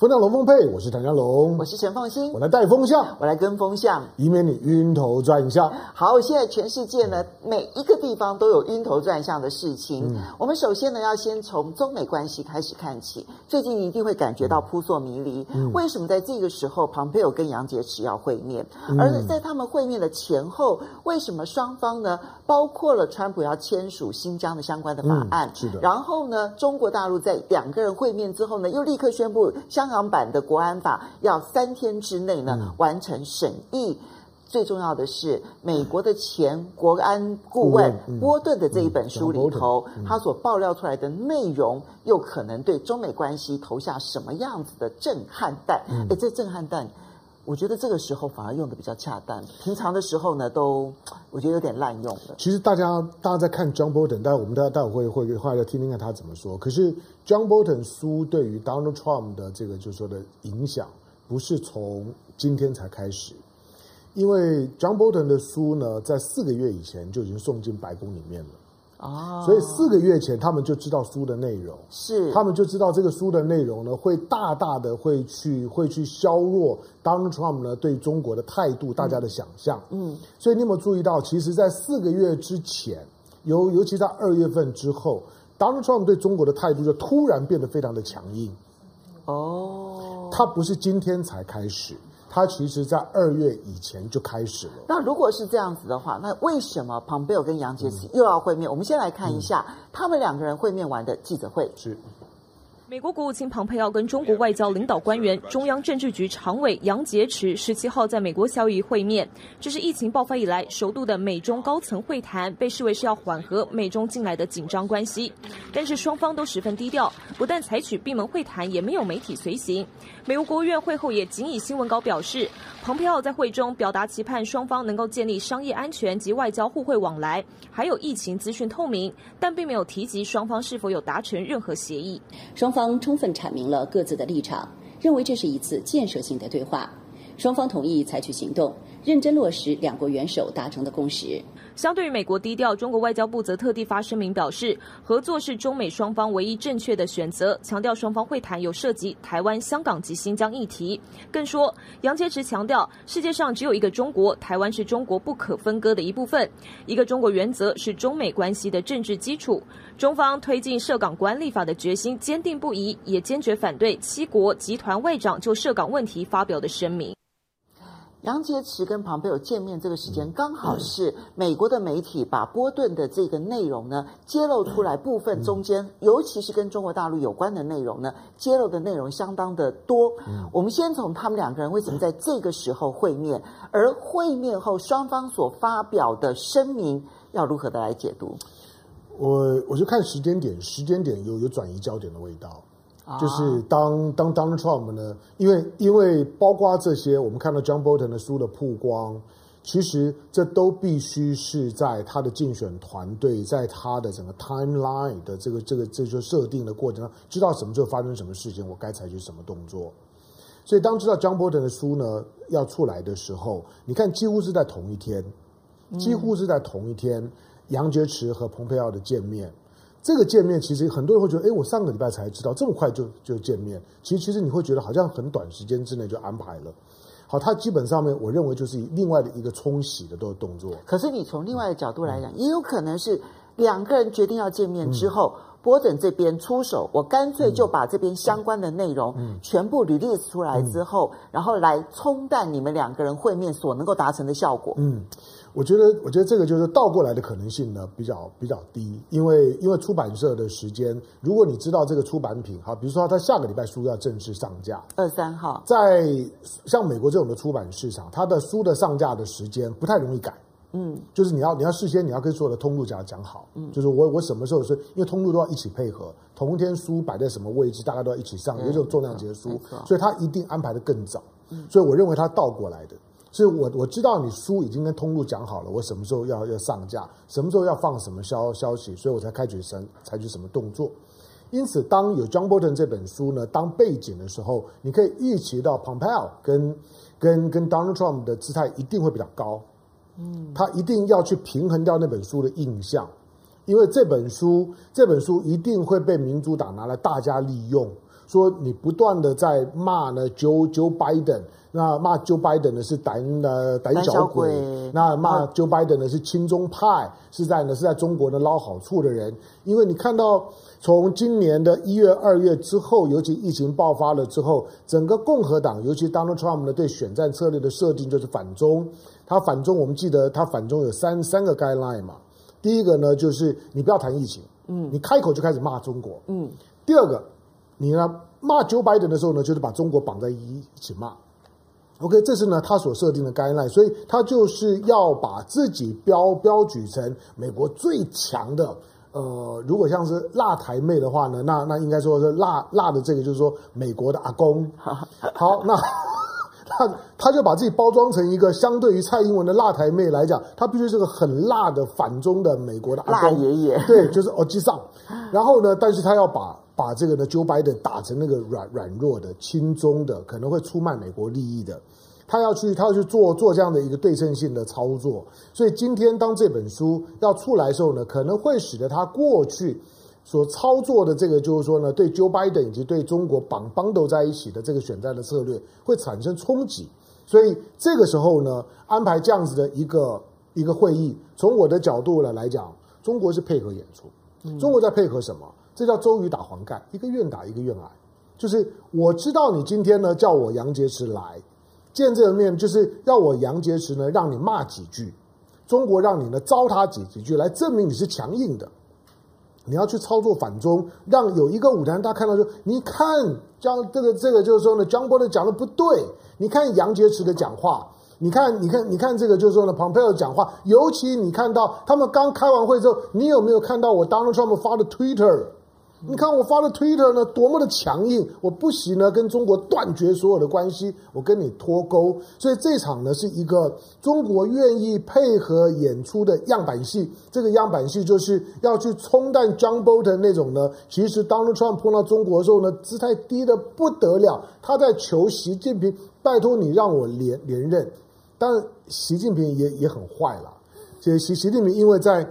风向龙凤配，我是唐家龙，我是陈凤馨，我来带风向，我来跟风向，以免你晕头转向。好，现在全世界呢，每一个地方都有晕头转向的事情。嗯、我们首先呢，要先从中美关系开始看起。最近一定会感觉到扑朔迷离。嗯、为什么在这个时候，庞佩友跟杨洁篪要会面？嗯、而在他们会面的前后，为什么双方呢？包括了川普要签署新疆的相关的法案，嗯、是的。然后呢，中国大陆在两个人会面之后呢，又立刻宣布香港版的国安法要三天之内呢、嗯、完成审议。最重要的是，美国的前国安顾问、嗯、波顿的这一本书里头，他所爆料出来的内容，又可能对中美关系投下什么样子的震撼弹？哎、嗯，这震撼弹，我觉得这个时候反而用的比较恰当。平常的时候呢，都我觉得有点滥用了。其实大家大家在看 John Bolton，但我们大家待会会会后来听听看他怎么说。可是 John Bolton 书对于 Donald Trump 的这个就是说的影响，不是从今天才开始。因为 John Bolton 的书呢，在四个月以前就已经送进白宫里面了啊，所以四个月前他们就知道书的内容，是。他们就知道这个书的内容呢，会大大的会去会去削弱 Donald Trump 呢对中国的态度，大家的想象，嗯，所以你有没有注意到，其实，在四个月之前，尤尤其在二月份之后，Donald Trump 对中国的态度就突然变得非常的强硬，哦，他不是今天才开始。他其实，在二月以前就开始了。那如果是这样子的话，那为什么庞贝奥跟杨洁篪又要会面？嗯、我们先来看一下他们两个人会面完的记者会。是。美国国务卿庞佩奥跟中国外交领导官员、中央政治局常委杨洁篪十七号在美国夏威夷会面，这是疫情爆发以来首度的美中高层会谈，被视为是要缓和美中近来的紧张关系。但是双方都十分低调，不但采取闭门会谈，也没有媒体随行。美国国务院会后也仅以新闻稿表示，蓬佩奥在会中表达期盼双方能够建立商业安全及外交互惠往来，还有疫情资讯透明，但并没有提及双方是否有达成任何协议。双方。方充分阐明了各自的立场，认为这是一次建设性的对话，双方同意采取行动，认真落实两国元首达成的共识。相对于美国低调，中国外交部则特地发声明表示，合作是中美双方唯一正确的选择，强调双方会谈有涉及台湾、香港及新疆议题。更说，杨洁篪强调，世界上只有一个中国，台湾是中国不可分割的一部分，一个中国原则是中美关系的政治基础。中方推进涉港管理法的决心坚定不移，也坚决反对七国集团外长就涉港问题发表的声明。杨洁篪跟庞佩奥见面这个时间，刚好是美国的媒体把波顿的这个内容呢揭露出来，部分中间，尤其是跟中国大陆有关的内容呢，揭露的内容相当的多。我们先从他们两个人为什么在这个时候会面，而会面后双方所发表的声明要如何的来解读？我我就看时间点，时间点有有转移焦点的味道。就是当当 Donald Trump 呢，因为因为包括这些，我们看到 John Bolton 的书的曝光，其实这都必须是在他的竞选团队，在他的整个 timeline 的这个这个这就设定的过程中，知道什么时候发生什么事情，我该采取什么动作。所以当知道 John Bolton 的书呢要出来的时候，你看几乎是在同一天，几乎是在同一天，杨洁篪和蓬佩奥的见面。这个见面其实很多人会觉得，哎，我上个礼拜才知道，这么快就就见面。其实其实你会觉得好像很短时间之内就安排了。好，它基本上面我认为就是另外的一个冲洗的动动作。可是你从另外的角度来讲，也有可能是两个人决定要见面之后，波顿这边出手，我干脆就把这边相关的内容全部 release 出来之后，嗯、然后来冲淡你们两个人会面所能够达成的效果。嗯。我觉得，我觉得这个就是倒过来的可能性呢，比较比较低，因为因为出版社的时间，如果你知道这个出版品，好，比如说他下个礼拜书要正式上架，二三号，在像美国这种的出版市场，它的书的上架的时间不太容易改，嗯，就是你要你要事先你要跟所有的通路讲讲好，嗯，就是我我什么时候是，因为通路都要一起配合，同一天书摆在什么位置，大家都要一起上，因为这种重量级的书，所以他一定安排的更早，嗯，所以我认为他倒过来的。所以我我知道你书已经跟通路讲好了，我什么时候要要上架，什么时候要放什么消消息，所以我才开始审采取什么动作。因此，当有 John Bolton 这本书呢当背景的时候，你可以预期到 Pompeo 跟跟跟 Donald Trump 的姿态一定会比较高，他一定要去平衡掉那本书的印象。因为这本书这本书一定会被民主党拿来大家利用，说你不断的在骂呢，Joe Joe Biden。那骂 Joe Biden 的是胆呃胆小，小鬼，那骂 Joe Biden 的是亲中派，是在呢是在中国呢捞好处的人。因为你看到从今年的一月、二月之后，尤其疫情爆发了之后，整个共和党，尤其 Donald Trump 呢对选战策略的设定就是反中。他反中，我们记得他反中有三三个 guideline 嘛。第一个呢就是你不要谈疫情，嗯，你开口就开始骂中国，嗯。第二个，你呢骂 Joe Biden 的时候呢，就是把中国绑在一起骂。OK，这是呢他所设定的 guideline，所以他就是要把自己标标举成美国最强的。呃，如果像是辣台妹的话呢，那那应该说是辣辣的这个就是说美国的阿公。好，那他他就把自己包装成一个相对于蔡英文的辣台妹来讲，他必须是个很辣的反中的美国的阿公。辣爷爷。对，就是哦基上。然后呢，但是他要把。把这个呢，Joe Biden 打成那个软软弱的、亲中的，可能会出卖美国利益的，他要去，他要去做做这样的一个对称性的操作。所以今天当这本书要出来的时候呢，可能会使得他过去所操作的这个，就是说呢，对 Joe Biden 以及对中国绑邦斗在一起的这个选战的策略会产生冲击。所以这个时候呢，安排这样子的一个一个会议，从我的角度呢来讲，中国是配合演出，中国在配合什么？这叫周瑜打黄盖，一个愿打一个愿挨。就是我知道你今天呢叫我杨洁篪来见这个面，就是要我杨洁篪呢让你骂几句，中国让你呢糟蹋几几句，来证明你是强硬的。你要去操作反中，让有一个舞台大家看到说，你看将这个这个就是说呢江波的讲的不对，你看杨洁篪的讲话，你看你看你看这个就是说呢，Pompeo 讲话，尤其你看到他们刚开完会之后，你有没有看到我 Donald Trump 发的 Twitter？你看我发的推特呢，多么的强硬！我不惜呢跟中国断绝所有的关系，我跟你脱钩。所以这场呢是一个中国愿意配合演出的样板戏。这个样板戏就是要去冲淡 John Bolton 那种呢，其实 Donald Trump 碰到中国的时候呢，姿态低得不得了。他在求习近平，拜托你让我连连任。但，习近平也也很坏了。其实习习近平因为在。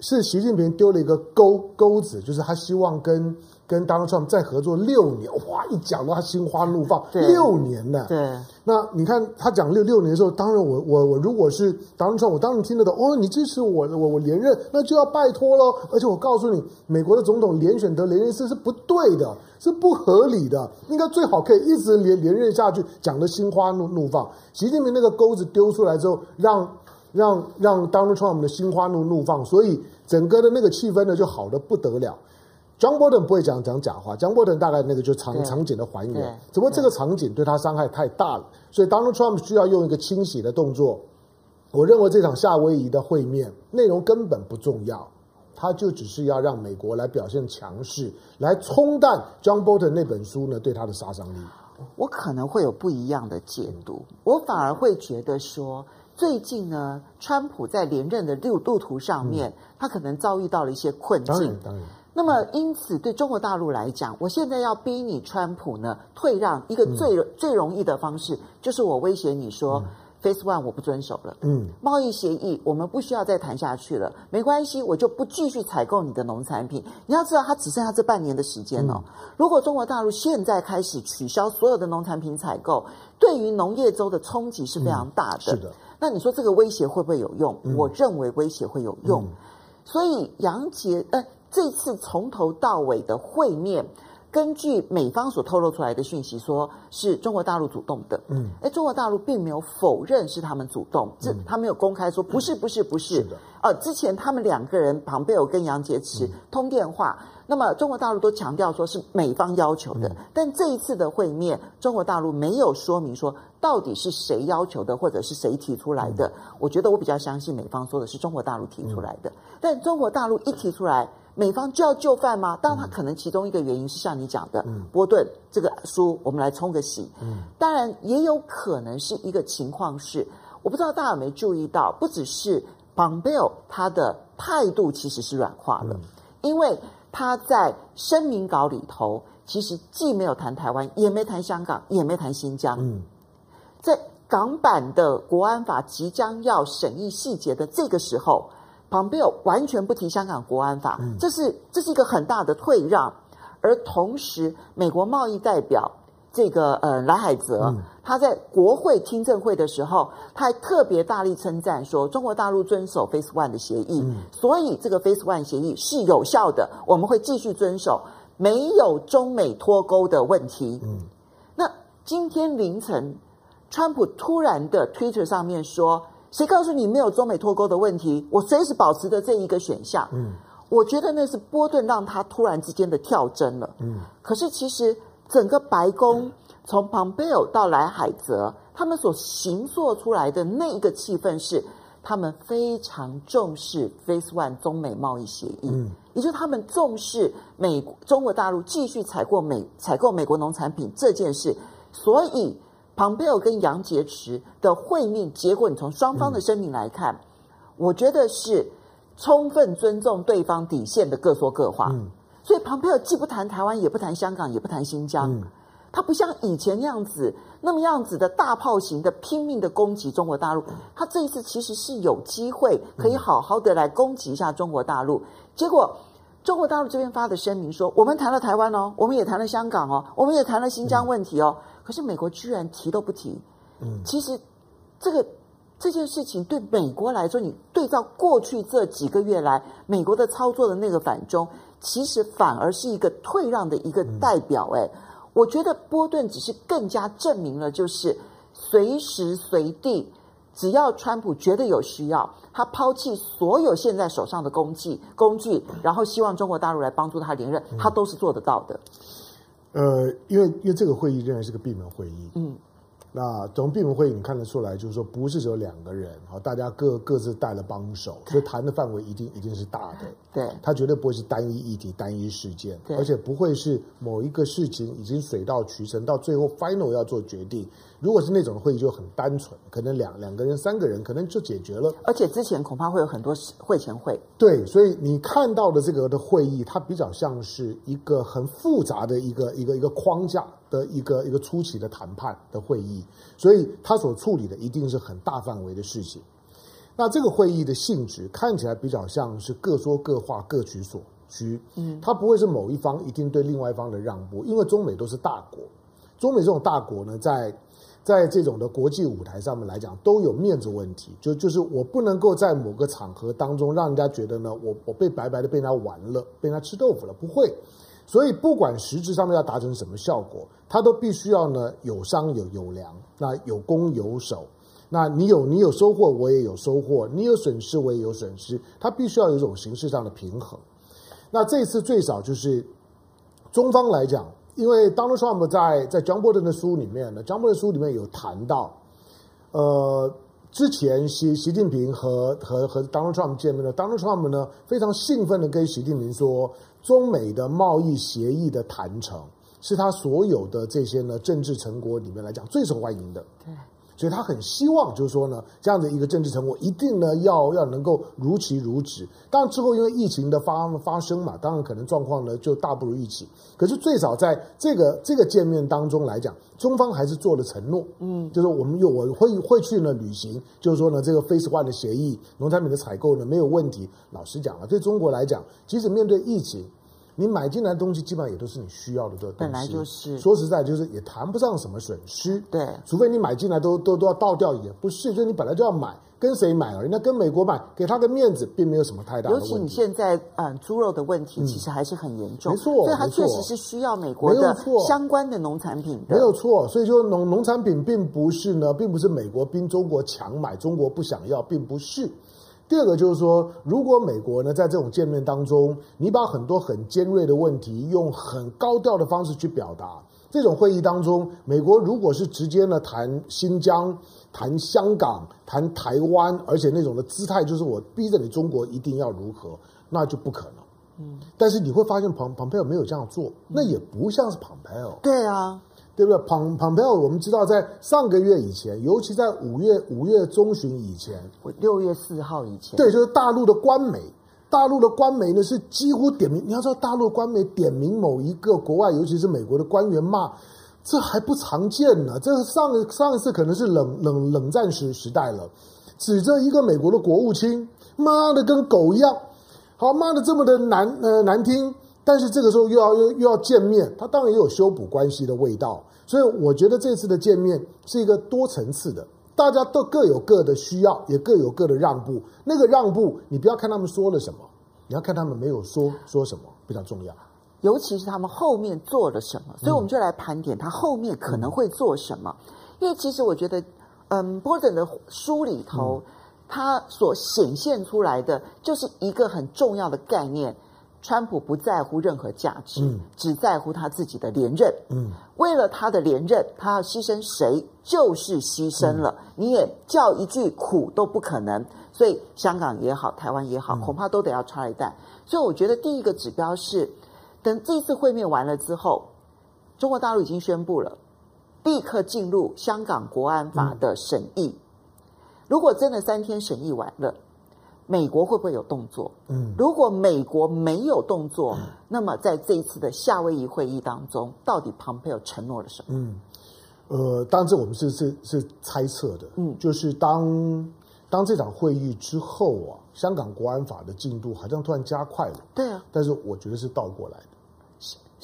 是习近平丢了一个钩钩子，就是他希望跟跟 Donald Trump 再合作六年。哇，一讲到他心花怒放，六年呢？对。那你看他讲六六年的时候，当然我我我如果是 Donald Trump，我当然听得懂。哦，你支持我，我我连任，那就要拜托喽。而且我告诉你，美国的总统连选得连任是是不对的，是不合理的。应该最好可以一直连连任下去，讲的心花怒怒放。习近平那个钩子丢出来之后，让。让让 Donald Trump 的心花怒怒放，所以整个的那个气氛呢就好的不得了。John Bolton 不会讲讲假话，John Bolton 大概那个就场场景的还原，只不过这个场景对他伤害太大了，所以 Donald Trump 需要用一个清洗的动作。我认为这场夏威夷的会面内容根本不重要，他就只是要让美国来表现强势，来冲淡 John Bolton 那本书呢对他的杀伤力。我可能会有不一样的解读，我反而会觉得说。最近呢，川普在连任的路路途上面，嗯，他可能遭遇到了一些困境。那么，因此对中国大陆来讲，我现在要逼你川普呢退让，一个最，嗯，最容易的方式，就是我威胁你说。嗯 Phase One 我不遵守了，嗯，贸易协议我们不需要再谈下去了，没关系，我就不继续采购你的农产品。你要知道，它只剩下这半年的时间哦。如果中国大陆现在开始取消所有的农产品采购，对于农业州的冲击是非常大的。是的，那你说这个威胁会不会有用？我认为威胁会有用。所以杨洁，呃，这次从头到尾的会面。根据美方所透露出来的讯息，说是中国大陆主动的。嗯，哎，中国大陆并没有否认是他们主动，这、嗯、他没有公开说不是，不是，不是。的。呃，之前他们两个人，庞贝尔跟杨洁篪通电话，嗯、那么中国大陆都强调说是美方要求的。嗯、但这一次的会面，中国大陆没有说明说到底是谁要求的，或者是谁提出来的。嗯、我觉得我比较相信美方说的是中国大陆提出来的。嗯、但中国大陆一提出来。美方就要就范吗？当然，他可能其中一个原因是像你讲的，嗯、波顿这个书，我们来冲个喜。嗯，当然也有可能是一个情况是，我不知道大家有没有注意到，不只是 Pompeo 他的态度其实是软化了，嗯、因为他在声明稿里头其实既没有谈台湾，也没谈香港，也没谈新疆。嗯，在港版的国安法即将要审议细节的这个时候。Pompeo 完全不提香港国安法，嗯、这是这是一个很大的退让。而同时，美国贸易代表这个呃莱海泽，嗯、他在国会听证会的时候，他还特别大力称赞说，中国大陆遵守 Face One 的协议，嗯、所以这个 Face One 协议是有效的，我们会继续遵守，没有中美脱钩的问题。嗯，那今天凌晨，川普突然的 Twitter 上面说。谁告诉你没有中美脱钩的问题？我随时保持着这一个选项。嗯，我觉得那是波顿让他突然之间的跳针了。嗯，可是其实整个白宫从 Pompeo 到莱海泽，他们所形塑出来的那一个气氛是，他们非常重视 Face One 中美贸易协议。嗯，也就是他们重视美中国大陆继续采购美采购美国农产品这件事，所以。庞贝尔跟杨洁篪的会面结果，你从双方的声明来看，嗯、我觉得是充分尊重对方底线的各说各话。嗯、所以庞贝尔既不谈台湾，也不谈香港，也不谈新疆，嗯、他不像以前那样子那么样子的大炮型的拼命的攻击中国大陆。他这一次其实是有机会可以好好的来攻击一下中国大陆。结果中国大陆这边发的声明说，我们谈了台湾哦，我们也谈了香港哦，我们也谈了新疆问题哦。嗯可是美国居然提都不提，嗯，其实这个这件事情对美国来说，你对照过去这几个月来美国的操作的那个反中，其实反而是一个退让的一个代表。哎，我觉得波顿只是更加证明了，就是随时随地，只要川普觉得有需要，他抛弃所有现在手上的工具工具，然后希望中国大陆来帮助他连任，他都是做得到的。呃，因为因为这个会议仍然是个闭门会议，嗯，那从闭门会议你看得出来，就是说不是只有两个人，好，大家各各自带了帮手，所以谈的范围一定一定是大的，对，他绝对不会是单一议题、单一事件，对，而且不会是某一个事情已经水到渠成，到最后 final 要做决定。如果是那种会议就很单纯，可能两两个人、三个人可能就解决了。而且之前恐怕会有很多会前会。对，所以你看到的这个的会议，它比较像是一个很复杂的一个一个一个框架的一个一个初期的谈判的会议，所以它所处理的一定是很大范围的事情。那这个会议的性质看起来比较像是各说各话、各取所需。嗯，它不会是某一方一定对另外一方的让步，因为中美都是大国，中美这种大国呢，在在这种的国际舞台上面来讲，都有面子问题。就就是我不能够在某个场合当中让人家觉得呢，我我被白白的被人家玩了，被人家吃豆腐了，不会。所以不管实质上面要达成什么效果，他都必须要呢有商有有量，那有攻有守。那你有你有收获，我也有收获；你有损失，我也有损失。他必须要有一种形式上的平衡。那这次最少就是中方来讲。因为 Donald Trump 在在 John Bolton 的书里面呢，John Bolton 书里面有谈到，呃，之前习习近平和和和 Donald Trump 见面的，Donald Trump 呢非常兴奋的跟习近平说，中美的贸易协议的谈成是他所有的这些呢政治成果里面来讲最受欢迎的。对。所以他很希望，就是说呢，这样的一个政治成果一定呢要要能够如期如质。当然之后因为疫情的发发生嘛，当然可能状况呢就大不如预期。可是最少在这个这个见面当中来讲，中方还是做了承诺，嗯，就是我们有我会会去呢履行，就是说呢这个 Face One 的协议，农产品的采购呢没有问题。老实讲啊，对中国来讲，即使面对疫情。你买进来的东西基本上也都是你需要的这个东西，本来就是。说实在，就是也谈不上什么损失。对，除非你买进来都都都要倒掉，也不是，就是你本来就要买，跟谁买而已。那跟美国买，给他个面子，并没有什么太大的问题。尤其你现在，嗯，猪肉的问题其实还是很严重。嗯、没错，所以它确实是需要美国的相关的农产品的。没有错，所以说农农产品并不是呢，并不是美国逼中国强买，中国不想要，并不是。第二个就是说，如果美国呢在这种见面当中，你把很多很尖锐的问题用很高调的方式去表达，这种会议当中，美国如果是直接呢谈新疆、谈香港、谈台湾，而且那种的姿态就是我逼着你中国一定要如何，那就不可能。嗯，但是你会发现庞庞佩奥没有这样做，那也不像是庞佩奥。对啊。对不对？庞庞佩奥，我们知道，在上个月以前，尤其在五月五月中旬以前，六月四号以前，对，就是大陆的官媒，大陆的官媒呢是几乎点名。你要知道，大陆官媒点名某一个国外，尤其是美国的官员骂，这还不常见呢。这上上一次可能是冷冷冷战时时代了。指着一个美国的国务卿，妈的跟狗一样，好骂的这么的难呃难听，但是这个时候又要又又要见面，他当然也有修补关系的味道。所以我觉得这次的见面是一个多层次的，大家都各有各的需要，也各有各的让步。那个让步，你不要看他们说了什么，你要看他们没有说说什么，非常重要。尤其是他们后面做了什么，所以我们就来盘点他后面可能会做什么。嗯、因为其实我觉得，嗯，波顿的书里头，他、嗯、所显现出来的就是一个很重要的概念：川普不在乎任何价值，嗯、只在乎他自己的连任。嗯，为了他的连任，他要牺牲谁就是牺牲了，嗯、你也叫一句苦都不可能。所以香港也好，台湾也好，恐怕都得要插一弹。嗯、所以我觉得第一个指标是。等这次会面完了之后，中国大陆已经宣布了，立刻进入香港国安法的审议。嗯、如果真的三天审议完了，美国会不会有动作？嗯，如果美国没有动作，嗯、那么在这一次的夏威夷会议当中，到底庞佩奥承诺了什么？嗯，呃，当然这我们是是是猜测的。嗯，就是当当这场会议之后啊，香港国安法的进度好像突然加快了。对啊，但是我觉得是倒过来的。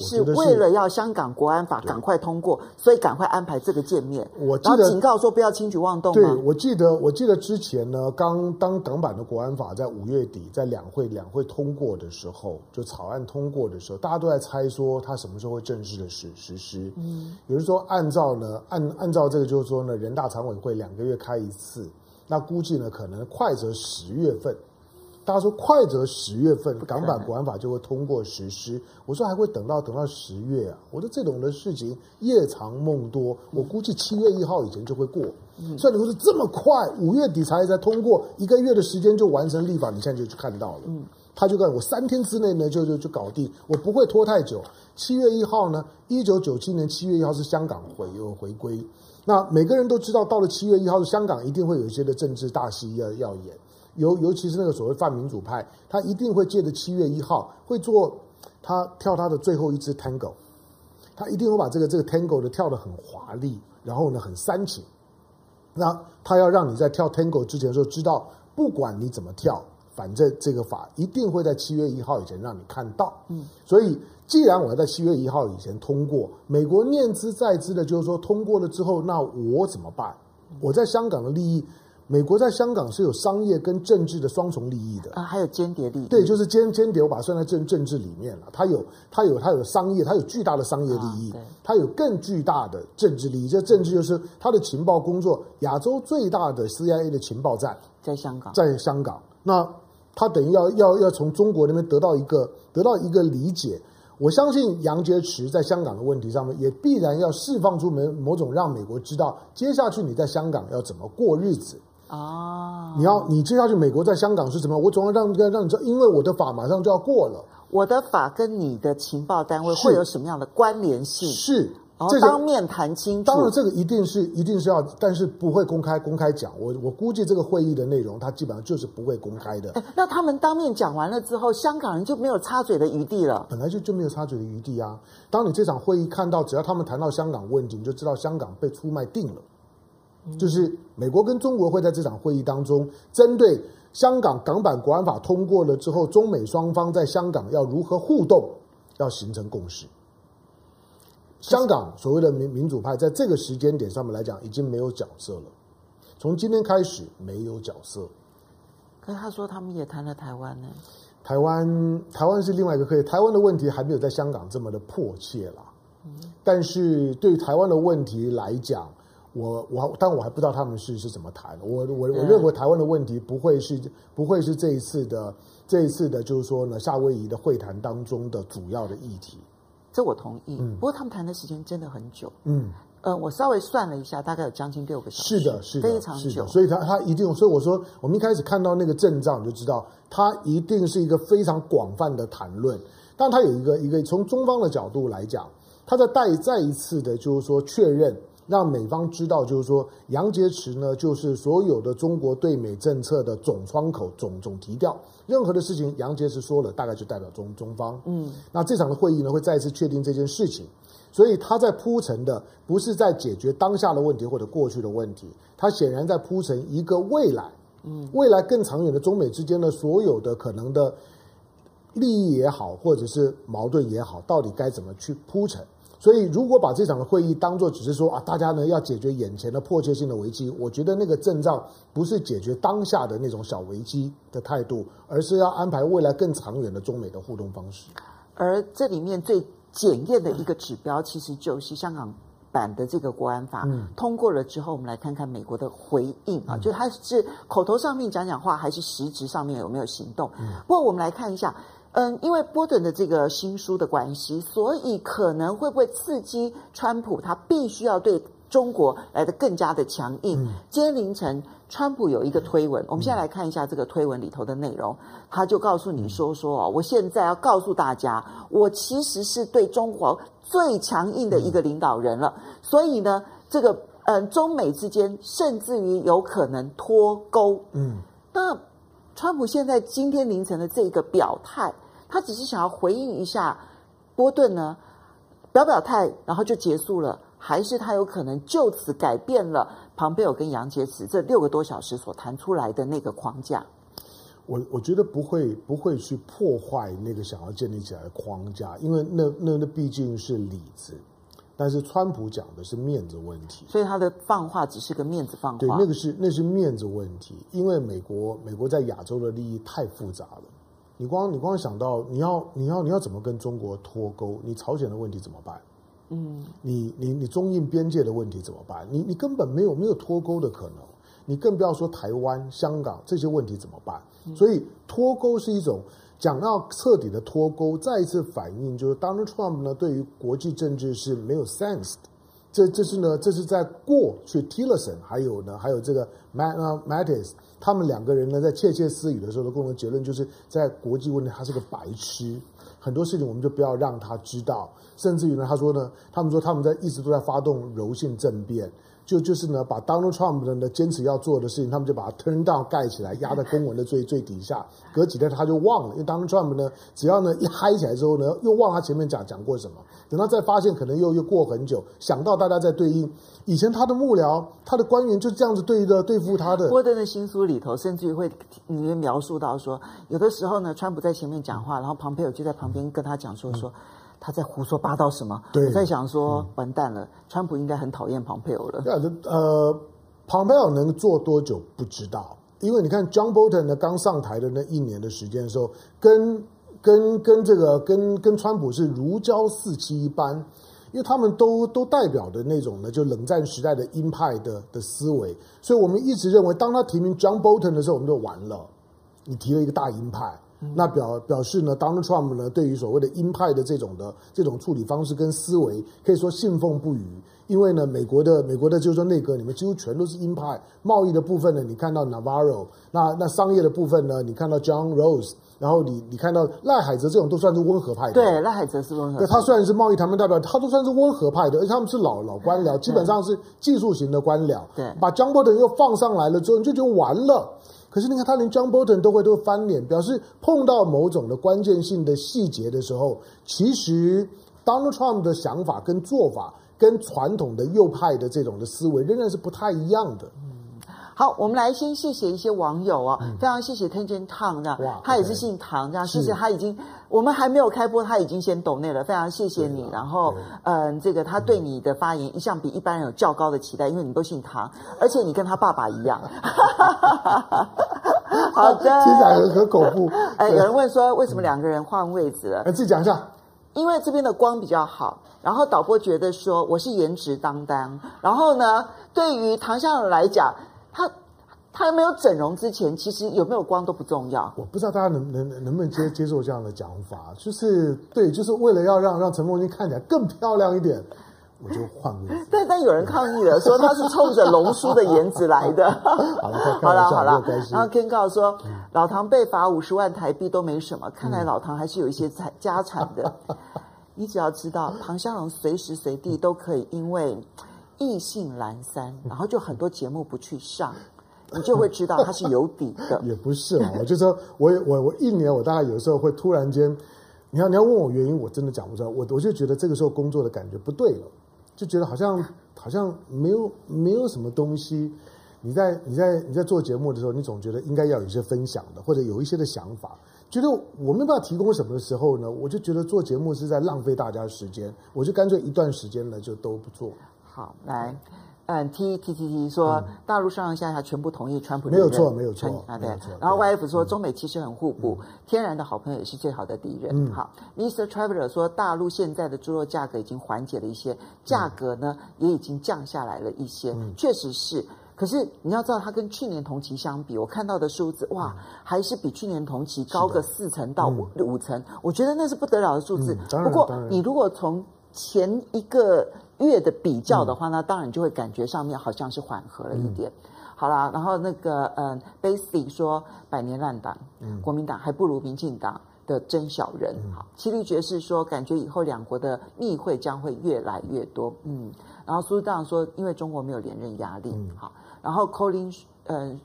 是为了要香港国安法赶快通过，所以赶快安排这个见面。我记得然后警告说不要轻举妄动。对，我记得我记得之前呢，刚当港版的国安法在五月底在两会两会通过的时候，就草案通过的时候，大家都在猜说它什么时候会正式的实实施。嗯，有人说按照呢按按照这个就是说呢，人大常委会两个月开一次，那估计呢可能快则十月份。大家说快则十月份港版国安法就会通过实施，我说还会等到等到十月啊！我说这种的事情夜长梦多，我估计七月一号以前就会过。所以你说这么快，五月底才才通过，一个月的时间就完成立法，你现在就去看到了。嗯他就告诉我三天之内呢就就就搞定，我不会拖太久。七月一号呢，一九九七年七月一号是香港回又回归，那每个人都知道，到了七月一号，香港一定会有一些的政治大戏要要演。尤尤其是那个所谓泛民主派，他一定会借着七月一号会做他跳他的最后一支 Tango，他一定会把这个这个 Tango 的跳得很华丽，然后呢很煽情。那他要让你在跳 Tango 之前的时候知道，不管你怎么跳，反正这个法一定会在七月一号以前让你看到。嗯，所以既然我要在七月一号以前通过，美国念兹在兹的就是说通过了之后，那我怎么办？我在香港的利益。美国在香港是有商业跟政治的双重利益的啊，还有间谍利益。对，就是间间谍，我把它算在政政治里面了。它有它有它有商业，它有巨大的商业利益，它有更巨大的政治利益。这政治就是它的情报工作，亚洲最大的 CIA 的情报站在香港，在香港。那它等于要要要从中国那边得到一个得到一个理解。我相信杨洁篪在香港的问题上面，也必然要释放出某某种让美国知道，接下去你在香港要怎么过日子。哦，你要你接下去美国在香港是怎么？我总要让让让你知道，因为我的法马上就要过了。我的法跟你的情报单位会有什么样的关联性？是，这个当面谈清楚。当然，这个一定是一定是要，但是不会公开公开讲。我我估计这个会议的内容，它基本上就是不会公开的。那他们当面讲完了之后，香港人就没有插嘴的余地了。本来就就没有插嘴的余地啊！当你这场会议看到，只要他们谈到香港问题，你就知道香港被出卖定了。就是美国跟中国会在这场会议当中，针对香港港版国安法通过了之后，中美双方在香港要如何互动，要形成共识。香港所谓的民民主派，在这个时间点上面来讲，已经没有角色了。从今天开始，没有角色。可是他说他们也谈了台湾呢？台湾，台湾是另外一个可以。台湾的问题还没有在香港这么的迫切啦。但是对台湾的问题来讲，我我，但我还不知道他们是是怎么谈。我我我认为台湾的问题不会是不会是这一次的这一次的，就是说呢，夏威夷的会谈当中的主要的议题。这我同意。嗯，不过他们谈的时间真的很久。嗯，呃，我稍微算了一下，大概有将近六个小时。是的，是的，非常久。所以他他一定，所以我说，我们一开始看到那个阵仗，就知道他一定是一个非常广泛的谈论。但他有一个一个从中方的角度来讲，他在再再一次的，就是说确认。让美方知道，就是说，杨洁篪呢，就是所有的中国对美政策的总窗口、总总提调。任何的事情，杨洁篪说了，大概就代表中中方。嗯，那这场的会议呢，会再次确定这件事情。所以他在铺陈的不是在解决当下的问题或者过去的问题，他显然在铺陈一个未来嗯，未来更长远的中美之间的所有的可能的利益也好，或者是矛盾也好，到底该怎么去铺陈？所以，如果把这场的会议当做只是说啊，大家呢要解决眼前的迫切性的危机，我觉得那个阵仗不是解决当下的那种小危机的态度，而是要安排未来更长远的中美的互动方式。而这里面最检验的一个指标，其实就是香港版的这个国安法、嗯、通过了之后，我们来看看美国的回应啊，嗯、就他是口头上面讲讲话，还是实质上面有没有行动？嗯、不过我们来看一下。嗯，因为波顿的这个新书的关系，所以可能会不会刺激川普？他必须要对中国来的更加的强硬。嗯、今天凌晨，川普有一个推文，我们现在来看一下这个推文里头的内容。他就告诉你说：“说哦，我现在要告诉大家，我其实是对中国最强硬的一个领导人了。所以呢，这个嗯，中美之间甚至于有可能脱钩。”嗯，那。川普现在今天凌晨的这个表态，他只是想要回应一下波顿呢，表表态，然后就结束了，还是他有可能就此改变了庞佩奥跟杨洁篪这六个多小时所谈出来的那个框架？我我觉得不会不会去破坏那个想要建立起来的框架，因为那那那毕竟是里子。但是川普讲的是面子问题，所以他的放话只是个面子放话。对，那个是那是面子问题，因为美国美国在亚洲的利益太复杂了。你光你光想到你要你要你要怎么跟中国脱钩？你朝鲜的问题怎么办？嗯，你你你中印边界的问题怎么办？你你根本没有没有脱钩的可能，你更不要说台湾、香港这些问题怎么办？所以脱钩是一种。讲到彻底的脱钩，再一次反映就是 Donald Trump 呢，对于国际政治是没有 sense 的。这这是呢，这是在过去 Tillerson 还有呢，还有这个 Mattis 他们两个人呢，在窃窃私语的时候的共同结论，就是在国际问题他是个白痴，很多事情我们就不要让他知道。甚至于呢，他说呢，他们说他们在一直都在发动柔性政变。就就是呢，把 Donald Trump 的呢坚持要做的事情，他们就把它 turn down 盖起来，压在公文的最最底下。隔几天他就忘了，因为 Donald Trump 呢，只要呢一嗨起来之后呢，又忘他前面讲讲过什么。等他再发现，可能又又过很久，想到大家在对应以前他的幕僚、他的官员就这样子对的对付他的。波登的新书里头，甚至于会里面描述到说，有的时候呢，川普在前面讲话，然后庞佩奥就在旁边跟他讲说说。他在胡说八道什么？对我在想说，完蛋了，嗯、川普应该很讨厌庞佩奥了。呃，庞佩奥能做多久不知道，因为你看，John Bolton 呢刚上台的那一年的时间的时候，跟跟跟这个跟跟川普是如胶似漆一般，因为他们都都代表的那种呢，就冷战时代的鹰派的的思维，所以我们一直认为，当他提名 John Bolton 的时候，我们就完了，你提了一个大鹰派。那表表示呢，Donald Trump 呢，对于所谓的鹰派的这种的这种处理方式跟思维，可以说信奉不渝。因为呢，美国的美国的就是说内阁里面几乎全都是鹰派。贸易的部分呢，你看到 Navarro，那那商业的部分呢，你看到 John Rose，然后你你看到赖海泽这种都算是温和派的。对，赖海泽是温和派。对，他虽然是贸易谈判代表，他都算是温和派的，而且他们是老老官僚，基本上是技术型的官僚。对，把 John Bolton 又放上来了之后，你就就完了。可是你看，他连 John Bolton 都会都翻脸，表示碰到某种的关键性的细节的时候，其实 Donald Trump 的想法跟做法跟传统的右派的这种的思维仍然是不太一样的。好，我们来先谢谢一些网友哦，嗯、非常谢谢 Tenjin Tang 这样，哇他也是姓唐这样，谢谢他已经，我们还没有开播，他已经先抖内了，非常谢谢你。然后，嗯，这个他对你的发言一向比一般人有较高的期待，因为你都姓唐，而且你跟他爸爸一样。好的，听起来很很恐怖。哎，有人问说，为什么两个人换位置了？哎自己讲一下。因为这边的光比较好，然后导播觉得说我是颜值担当，然后呢，对于唐湘龙来讲。他他还没有整容之前，其实有没有光都不重要。我不知道大家能能能不能接 接受这样的讲法，就是对，就是为了要让让陈凤君看起来更漂亮一点，我就换位。但但有人抗议了，说他是冲着龙叔的颜值来的。好了好了好了，然后 Ken 告诉说，嗯、老唐被罚五十万台币都没什么，看来老唐还是有一些财家产的。嗯、你只要知道，唐湘龙随时随地都可以因为。意兴阑珊，然后就很多节目不去上，你就会知道他是有底的。也不是嘛，我就说，我我我一年我大概有时候会突然间，你要你要问我原因，我真的讲不出来。我我就觉得这个时候工作的感觉不对了，就觉得好像 好像没有没有什么东西。你在你在你在做节目的时候，你总觉得应该要有一些分享的，或者有一些的想法。觉得我没办法提供什么的时候呢，我就觉得做节目是在浪费大家的时间，我就干脆一段时间呢就都不做。好，来。嗯，T T T T 说，大陆上上下下全部同意川普的，没有错，没有错啊，对。然后 Y F 说，中美其实很互补，天然的好朋友也是最好的敌人。好，Mr. Traveler 说，大陆现在的猪肉价格已经缓解了一些，价格呢也已经降下来了一些，确实是。可是你要知道，它跟去年同期相比，我看到的数字哇，还是比去年同期高个四成到五五成，我觉得那是不得了的数字。不过你如果从前一个月的比较的话，那当然就会感觉上面好像是缓和了一点。嗯、好啦，然后那个嗯，Basic 说百年烂党，嗯，国民党还不如民进党的真小人。嗯、好，齐律爵士说感觉以后两国的密会将会越来越多。嗯，然后苏当说因为中国没有连任压力。嗯、好，然后 Colin 嗯。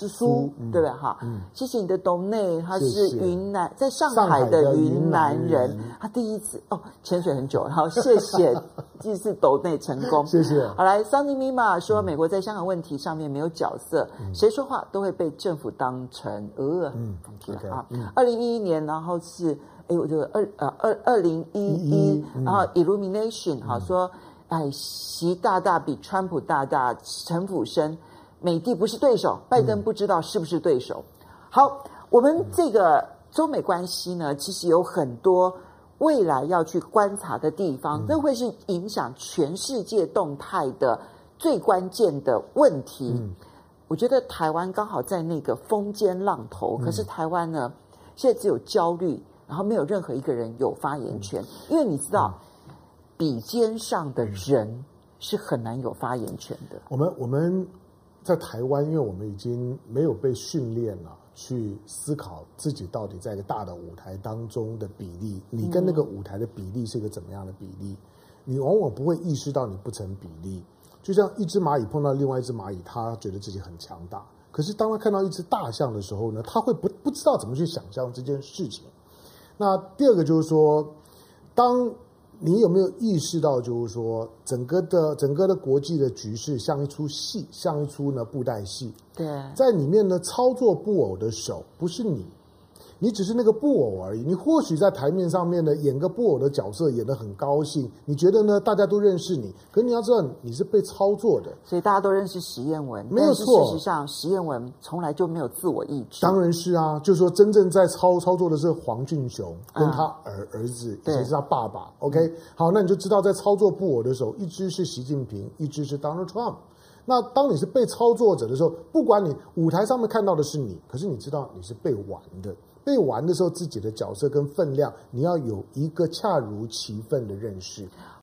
是苏，嗯、对吧？哈、嗯，谢谢你的 donate，他是云南，在上海的云南人，他第一次哦潜水很久，然后谢谢这次 donate 成功，谢谢。好来，Sunny Mima 说，美国在香港问题上面没有角色，嗯、谁说话都会被政府当成呃，嗯，啊，二零一一年，然后是哎，我觉得二呃二二零一一，然后 Illumination 哈、嗯、说，哎，习大大比川普大大，陈抚生。美帝不是对手，拜登不知道是不是对手。嗯、好，我们这个中美关系呢，其实有很多未来要去观察的地方，这、嗯、会是影响全世界动态的最关键的问题。嗯、我觉得台湾刚好在那个风尖浪头，嗯、可是台湾呢，现在只有焦虑，然后没有任何一个人有发言权，嗯、因为你知道，笔尖上的人是很难有发言权的。我们我们。在台湾，因为我们已经没有被训练了，去思考自己到底在一个大的舞台当中的比例，你跟那个舞台的比例是一个怎么样的比例？你往往不会意识到你不成比例。就像一只蚂蚁碰到另外一只蚂蚁，它觉得自己很强大。可是当他看到一只大象的时候呢，他会不不知道怎么去想象这件事情。那第二个就是说，当。你有没有意识到，就是说，整个的整个的国际的局势像一出戏，像一出呢布袋戏。对，在里面呢操作布偶的手不是你。你只是那个布偶而已。你或许在台面上面呢演个布偶的角色，演得很高兴。你觉得呢？大家都认识你，可是你要知道你是被操作的。所以大家都认识实验文，没有错。事实上，实验文从来就没有自我意志。当然是啊，就是说真正在操操作的是黄俊雄跟他儿儿子，也、嗯、是他爸爸。OK，好，那你就知道在操作布偶的时候，一只是习近平，一只是 Donald Trump。那当你是被操作者的时候，不管你舞台上面看到的是你，可是你知道你是被玩的。所以玩的时候，自己的角色跟分量，你要有一个恰如其分的认识。